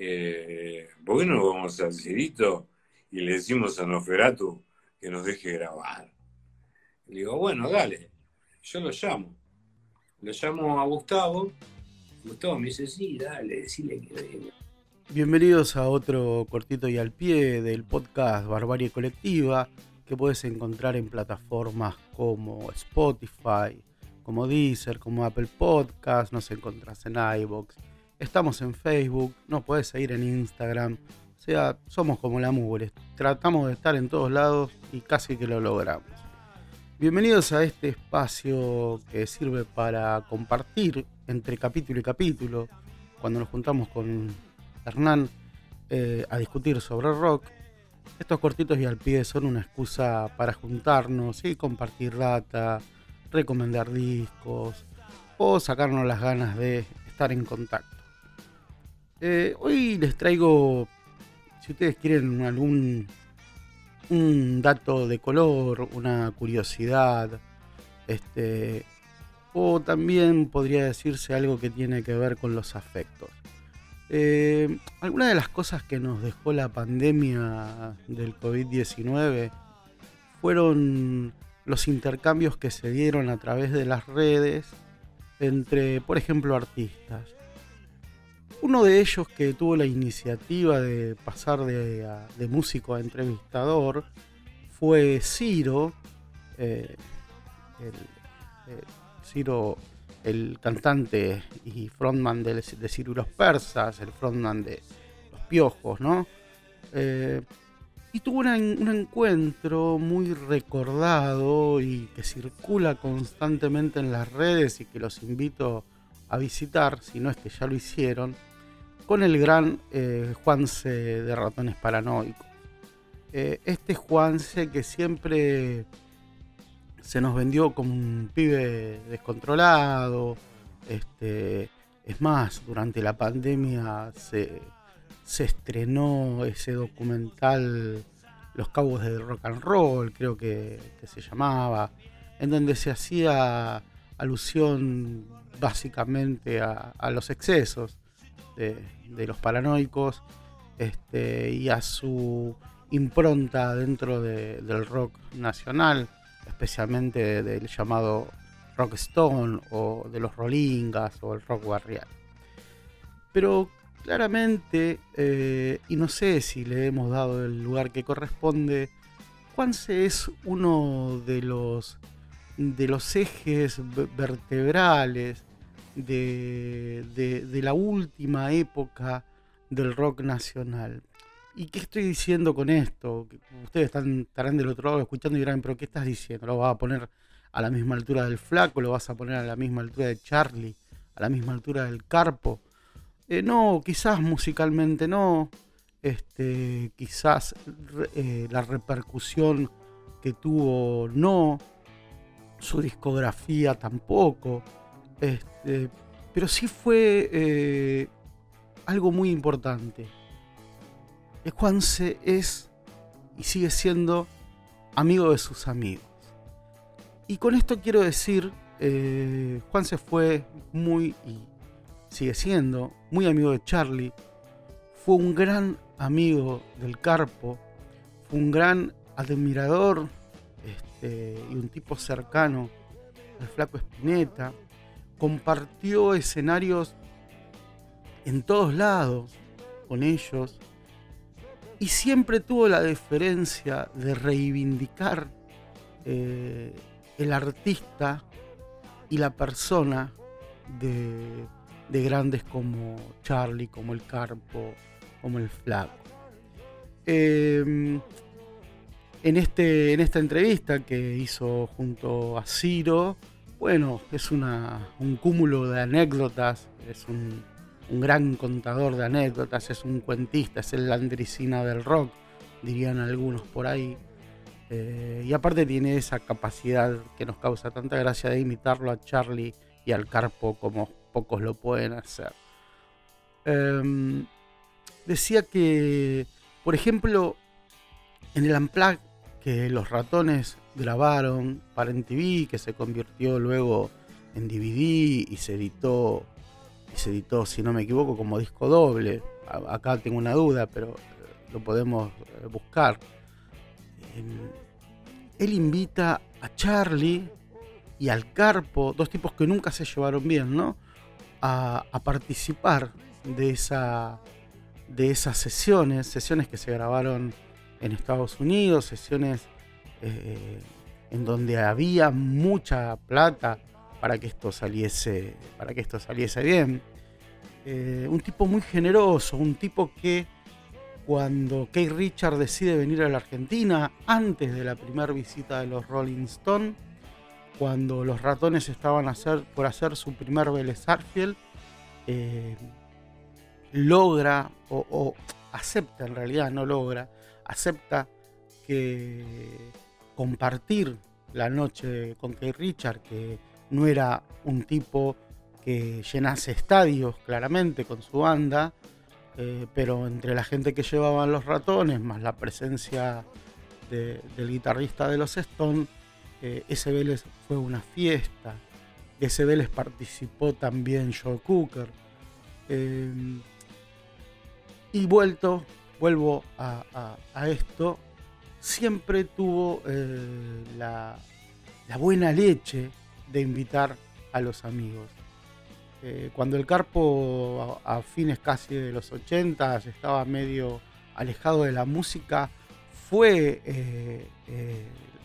eh, ¿por qué no vamos al Cirito y le decimos a Noferatu que nos deje grabar? Le digo, bueno, dale, yo lo llamo. Lo llamo a Gustavo. Gustavo me dice, sí, dale, decile que venga. Bienvenidos a otro cortito y al pie del podcast Barbarie Colectiva que puedes encontrar en plataformas como Spotify, como Deezer, como Apple Podcast, nos encontrás en iBox, estamos en Facebook, nos puedes seguir en Instagram, o sea, somos como la mugre, tratamos de estar en todos lados y casi que lo logramos. Bienvenidos a este espacio que sirve para compartir entre capítulo y capítulo, cuando nos juntamos con Hernán eh, a discutir sobre rock. Estos cortitos y al pie son una excusa para juntarnos y compartir data, recomendar discos o sacarnos las ganas de estar en contacto. Eh, hoy les traigo, si ustedes quieren algún un dato de color, una curiosidad, este, o también podría decirse algo que tiene que ver con los afectos. Eh, algunas de las cosas que nos dejó la pandemia del COVID-19 fueron los intercambios que se dieron a través de las redes entre, por ejemplo, artistas. Uno de ellos que tuvo la iniciativa de pasar de, músico a entrevistador fue Ciro, eh, el, Ciro, el cantante y frontman de, de Ciro y los Persas, el frontman de Los Piojos, ¿no? Eh, y tuvo un encuentro muy recordado y que circula constantemente en las redes y que los invito a visitar, si no es que ya lo hicieron, con el gran eh, Juanse de Ratones Paranoicos. Eh, este Juanse que siempre se nos vendió como un pibe descontrolado, este, es más, durante la pandemia se se estrenó ese documental Los Cabos del Rock and Roll, creo que, se llamaba, en donde se hacía alusión básicamente a, los excesos de, los paranoicos este, y a su impronta dentro del rock nacional, especialmente del llamado rock stone o de los rollingas o el rock barrial. Pero claramente, eh, y no sé si le hemos dado el lugar que corresponde, Juanse es uno de los, de los ejes vertebrales de, de, la última época del rock nacional. ¿Y qué estoy diciendo con esto? Ustedes estarán del otro lado escuchando y dirán, pero ¿qué estás diciendo? ¿Lo vas a poner a la misma altura del flaco? ¿Lo vas a poner a la misma altura de Charlie? ¿A la misma altura del Carpo? Eh, no, quizás musicalmente no. Este, quizás eh, la repercusión que tuvo no. Su discografía tampoco. Este, pero sí fue eh, algo muy importante. Juanse es y sigue siendo amigo de sus amigos. Y con esto quiero decir, Juanse fue muy sigue siendo muy amigo de Charlie, fue un gran amigo del Carpo, fue un gran admirador este, y un tipo cercano al flaco Espineta, compartió escenarios en todos lados con ellos y siempre tuvo la deferencia de reivindicar eh, el artista y la persona de de grandes como Charlie, como el Carpo, como el Flaco. Em, en, este, en esta entrevista que hizo junto a Ciro, bueno, es una, un cúmulo de anécdotas, es un, gran contador de anécdotas, es un cuentista, es el landricina del rock, dirían algunos por ahí. Eh, y aparte tiene esa capacidad que nos causa tanta gracia de imitarlo a Charlie y al Carpo como pocos lo pueden hacer. Em, decía que, por ejemplo, en el Unplugged que los ratones grabaron para MTV, que se convirtió luego en DVD y se editó, y se editó, si no me equivoco, como disco doble acá tengo una duda, pero lo podemos buscar. él invita a Charlie y al Carpo, dos tipos que nunca se llevaron bien, ¿no? A, participar de, esa, de esas sesiones, sesiones que se grabaron en Estados Unidos, sesiones eh, en donde había mucha plata para que esto saliese, para que esto saliese bien. Eh, un tipo muy generoso, un tipo que cuando Kate Richard decide venir a la Argentina, antes de la primera visita de los Rolling Stones, cuando los ratones estaban por hacer su primer Vélez eh, logra, o, acepta en realidad, no logra, acepta que compartir la noche con Kate Richard, que no era un tipo que llenase estadios claramente con su banda, eh, pero entre la gente que llevaban los ratones, más la presencia del guitarrista de los Stones, eh, ese Vélez fue una fiesta. De ese Vélez participó también Joe Cooker. Eh, y vuelto, vuelvo a, esto, siempre tuvo eh, la, buena leche de invitar a los amigos. cuando el Carpo a, fines casi de los 80 estaba medio alejado de la música, fue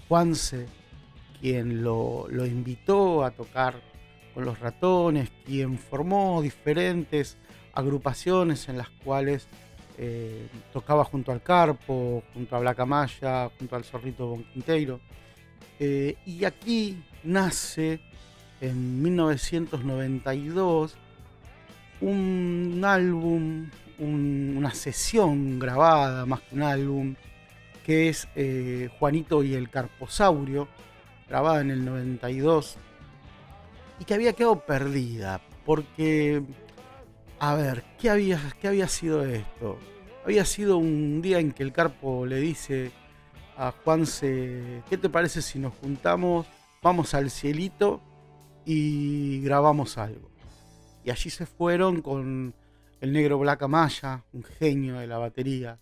Juanse quien lo, invitó a tocar con los ratones, quien formó diferentes agrupaciones en las cuales eh, tocaba junto al Carpo, junto a Blacamaya, junto al Zorrito Bonquinteiro. Eh, y aquí nace en 1992 un álbum, una sesión grabada más que un álbum, que es eh, Juanito y el Carposaurio, grabada en el 92 y que había quedado perdida porque, a ver, ¿qué había, qué había sido esto? Había sido un día en que el Carpo le dice a Juanse, ¿qué te parece si nos juntamos, vamos al cielito y grabamos algo? Y allí se fueron con el negro Black Amaya, un genio de la batería.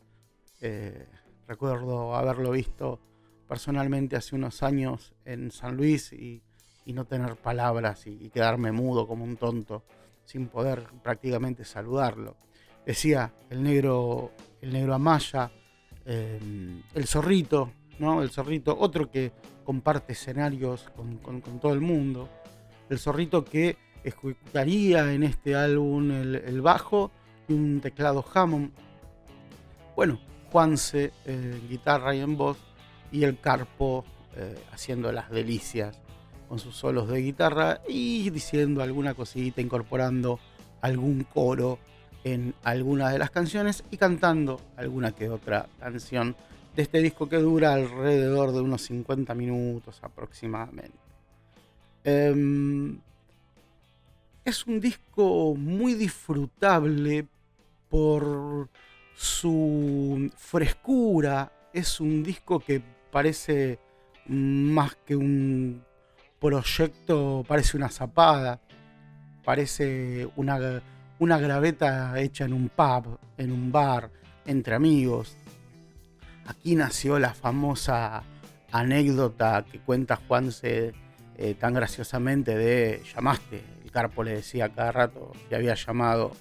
Eh, recuerdo haberlo visto personalmente hace unos años en San Luis y, no tener palabras y, quedarme mudo como un tonto sin poder prácticamente saludarlo. Decía el negro, el negro Amaya, em, el zorrito, ¿no? El zorrito, otro que comparte escenarios con, todo el mundo. El zorrito que ejecutaría en este álbum el, bajo y un teclado Hammond. Bueno, Juanse en guitarra y en voz y el Carpo eh, haciendo las delicias con sus solos de guitarra y diciendo alguna cosita, incorporando algún coro en alguna de las canciones y cantando alguna que otra canción de este disco que dura alrededor de unos 50 minutos aproximadamente. Em, es un disco muy disfrutable por su frescura, es un disco que parece más que un proyecto, parece una zapada, parece una, una graveta hecha en un pub, en un bar, entre amigos. Aquí nació la famosa anécdota que cuenta Juanse eh, tan graciosamente de llamaste. El Carpo le decía cada rato que había llamado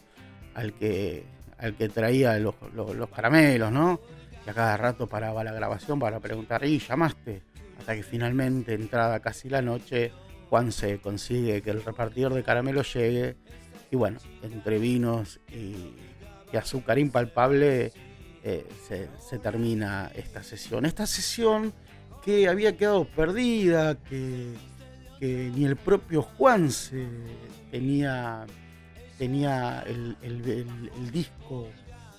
al que, al que traía los, los caramelos, ¿no? y a cada rato paraba la grabación para preguntar, ¿y llamaste? Hasta que finalmente, entrada casi la noche, Juan se consigue que el repartidor de caramelo llegue y bueno, entre vinos y, azúcar impalpable eh, se, termina esta sesión. Esta sesión que había quedado perdida, que, ni el propio Juan se tenía, tenía el, disco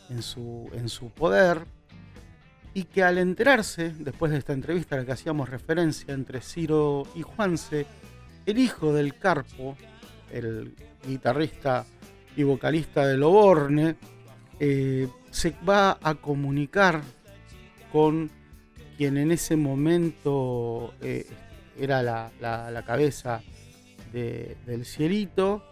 en su, en su poder y que al enterarse, después de esta entrevista a la que hacíamos referencia entre Ciro y Juanse, el hijo del Carpo, el guitarrista y vocalista de Loborne, eh, se va a comunicar con quien en ese momento eh, era la, cabeza del cielito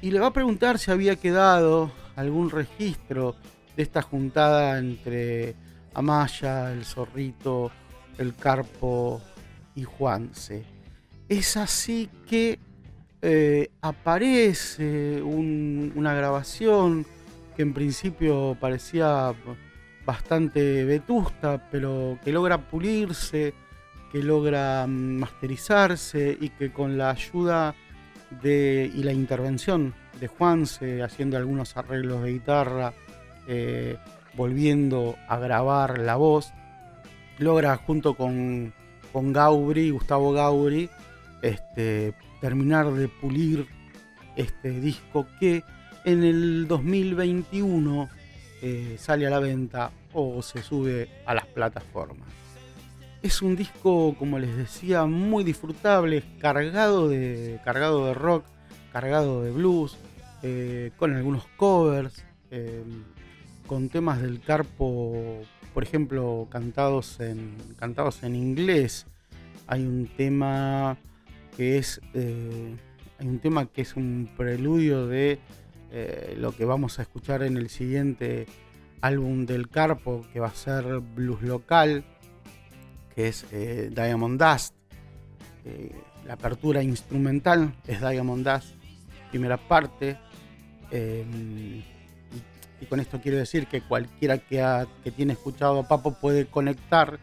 y le va a preguntar si había quedado algún registro de esta juntada entre Amaya, el zorrito, el carpo y Juanse. Es así que eh, aparece una grabación que en principio parecía bastante vetusta, pero que logra pulirse, que logra mm, masterizarse y que con la ayuda de, y la intervención de Juanse, haciendo algunos arreglos de guitarra, eh, volviendo a grabar la voz, logra junto con, con Gustavo Gauri, este, terminar de pulir este disco que en el 2021 eh, sale a la venta o se sube a las plataformas. Es un disco, como les decía, muy disfrutable, cargado de, cargado de rock, cargado de blues, eh, con algunos covers, eh, con temas del Carpo, por ejemplo, cantados en, cantados en inglés. Hay un tema que es eh, hay un tema que es un preludio de lo que vamos a escuchar en el siguiente álbum del Carpo, que va a ser blues local, que es Diamond Dust. la apertura instrumental es Diamond Dust, primera parte. Y, con esto quiero decir que cualquiera que, que tiene escuchado a Papo puede conectar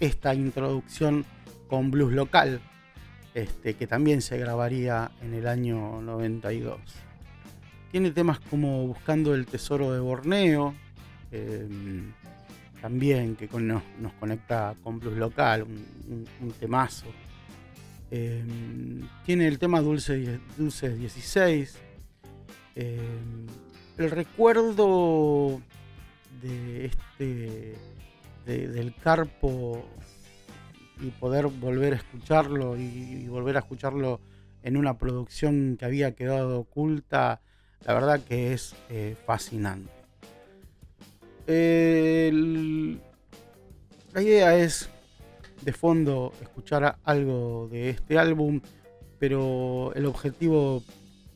esta introducción con blues local, este, que también se grabaría en el año 92. Tiene temas como Buscando el Tesoro de Borneo, em, también que nos, conecta con blues local, un, temazo. Em, tiene el tema Dulce, Dulce 16, eh, el recuerdo de este del carpo y poder volver a escucharlo y, volver a escucharlo en una producción que había quedado oculta, la verdad que es eh, fascinante. la idea es de fondo escuchar algo de este álbum, pero el objetivo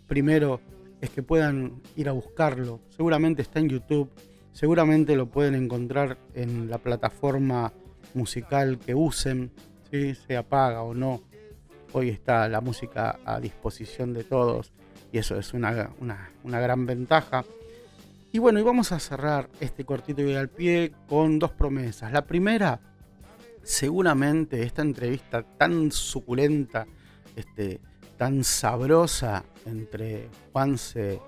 primero es que puedan ir a buscarlo. Seguramente está en YouTube, seguramente lo pueden encontrar en la plataforma musical que usen, si se apaga o no. Hoy está la música a disposición de todos y eso es una, gran ventaja. Y bueno, y vamos a cerrar este cortito y al pie con dos promesas. La primera, seguramente esta entrevista tan suculenta, este, tan sabrosa entre Juanse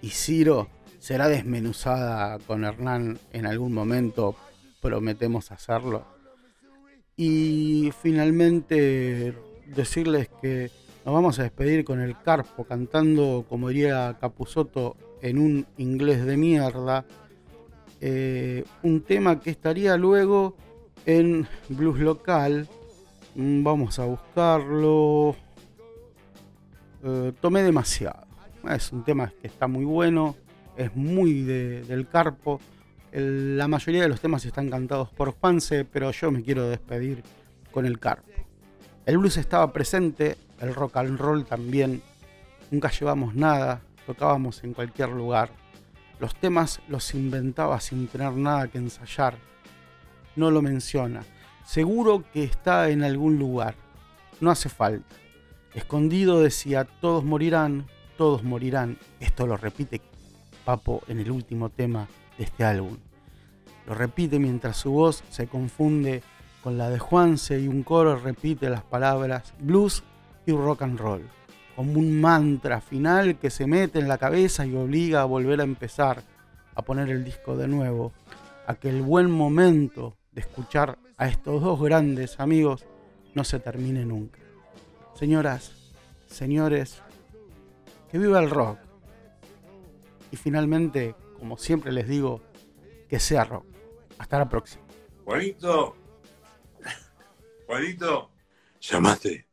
y Ciro será desmenuzada con Hernán en algún momento, prometemos hacerlo. Y finalmente decirles que nos vamos a despedir con el Carpo cantando, como diría Capusoto, en un inglés de mierda, eh, un tema que estaría luego en blues local. Mm, vamos a buscarlo. Eh, tomé demasiado. Es un tema que está muy bueno, es muy del carpo. la mayoría de los temas están cantados por Juanse, pero yo me quiero despedir con el carpo. El blues estaba presente, el rock and roll también. Nunca llevamos nada, tocábamos en cualquier lugar. Los temas los inventaba sin tener nada que ensayar. No lo menciona. Seguro que está en algún lugar. No hace falta. Escondido decía, todos morirán, todos morirán. Esto lo repite Papo en el último tema de este álbum. Lo repite mientras su voz se confunde con la de Juanse y un coro repite las palabras blues y rock and roll, como un mantra final que se mete en la cabeza y obliga a volver a empezar, a poner el disco de nuevo, a que el buen momento de escuchar a estos dos grandes amigos no se termine nunca. Señoras, señores, que viva el rock. Y finalmente, como siempre les digo, que sea rock. Hasta la próxima. Juanito, Juanito, llamaste.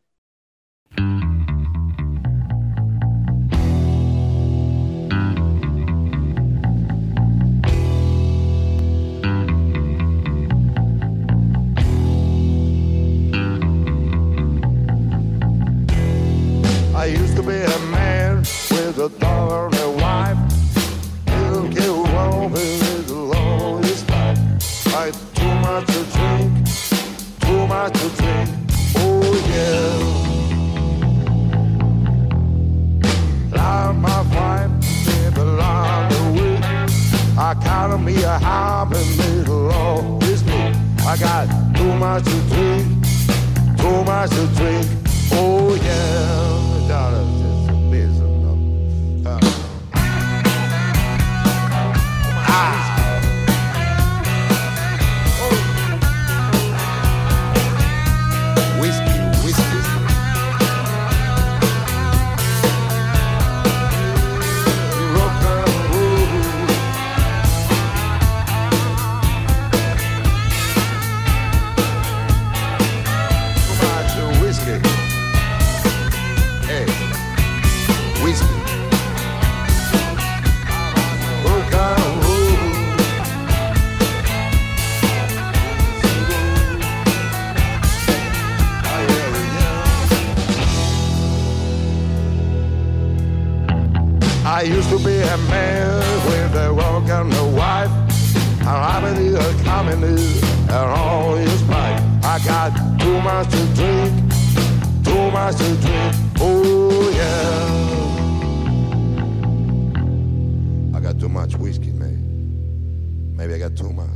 Me a in middle of this me. I got too much to drink, too much to drink. Oh yeah, a man with a walk and a wife. And harmony, a comedy, and all his right. I got too much to drink, too much to drink, oh yeah. I got too much whiskey, man. Maybe I got too much.